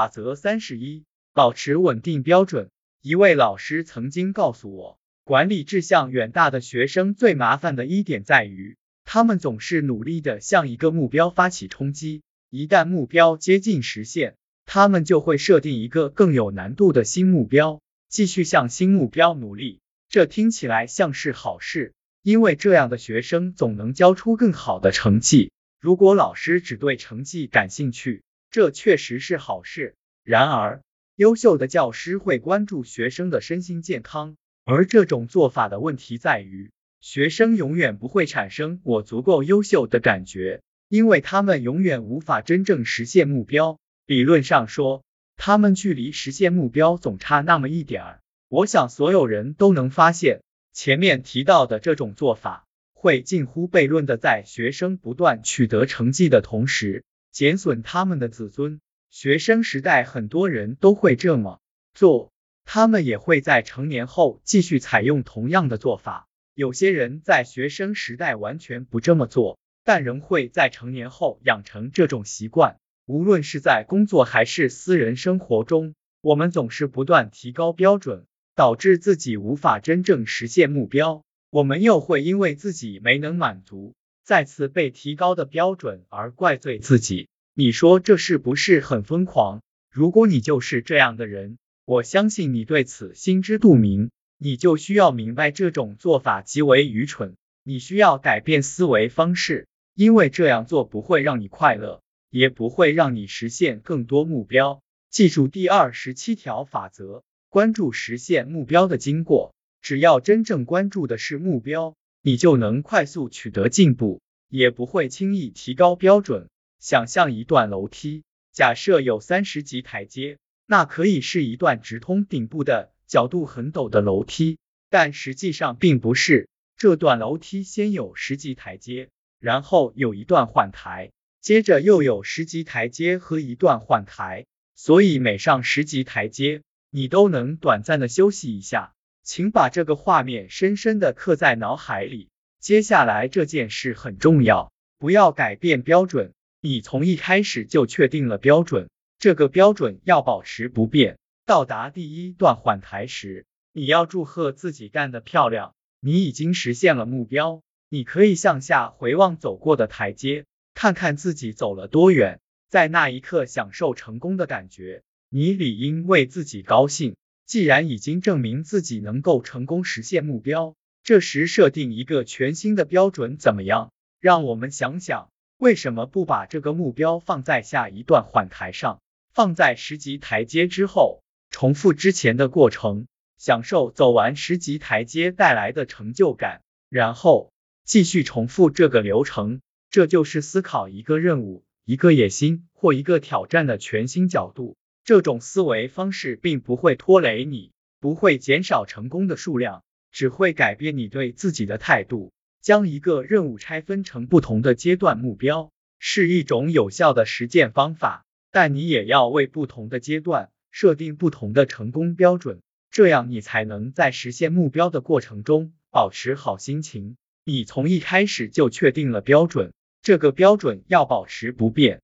法则三十一，保持稳定标准。一位老师曾经告诉我，管理志向远大的学生最麻烦的一点在于，他们总是努力的向一个目标发起冲击，一旦目标接近实现，他们就会设定一个更有难度的新目标，继续向新目标努力。这听起来像是好事，因为这样的学生总能交出更好的成绩。如果老师只对成绩感兴趣，这确实是好事。然而，优秀的教师会关注学生的身心健康，而这种做法的问题在于，学生永远不会产生我足够优秀的感觉，因为他们永远无法真正实现目标。理论上说，他们距离实现目标总差那么一点儿。我想所有人都能发现，前面提到的这种做法，会近乎悖论的在学生不断取得成绩的同时，减损他们的自尊。学生时代很多人都会这么做，他们也会在成年后继续采用同样的做法。有些人在学生时代完全不这么做，但仍会在成年后养成这种习惯。无论是在工作还是私人生活中，我们总是不断提高标准，导致自己无法真正实现目标。我们又会因为自己没能满足再次被提高的标准而怪罪自己。你说这是不是很疯狂？如果你就是这样的人，我相信你对此心知肚明，你就需要明白这种做法极为愚蠢。你需要改变思维方式，因为这样做不会让你快乐，也不会让你实现更多目标。记住第二十七条法则，关注实现目标的经过。只要真正关注的是目标，你就能快速取得进步，也不会轻易提高标准。想象一段楼梯，假设有三十级台阶，那可以是一段直通顶部的角度很陡的楼梯，但实际上并不是。这段楼梯先有十级台阶，然后有一段缓台，接着又有十级台阶和一段缓台，所以每上十级台阶，你都能短暂的休息一下。请把这个画面深深的刻在脑海里。接下来这件事很重要，不要改变标准。你从一开始就确定了标准，这个标准要保持不变。到达第一段缓台时，你要祝贺自己干得漂亮，你已经实现了目标。你可以向下回望走过的台阶，看看自己走了多远，在那一刻享受成功的感觉。你理应为自己高兴，既然已经证明自己能够成功实现目标。这时设定一个全新的标准怎么样？让我们想想。为什么不把这个目标放在下一段缓台上，放在十级台阶之后，重复之前的过程，享受走完十级台阶带来的成就感，然后继续重复这个流程？这就是思考一个任务、一个野心或一个挑战的全新角度。这种思维方式并不会拖累你，不会减少成功的数量，只会改变你对自己的态度。将一个任务拆分成不同的阶段目标，是一种有效的实践方法，但你也要为不同的阶段设定不同的成功标准，这样你才能在实现目标的过程中保持好心情。你从一开始就确定了标准，这个标准要保持不变。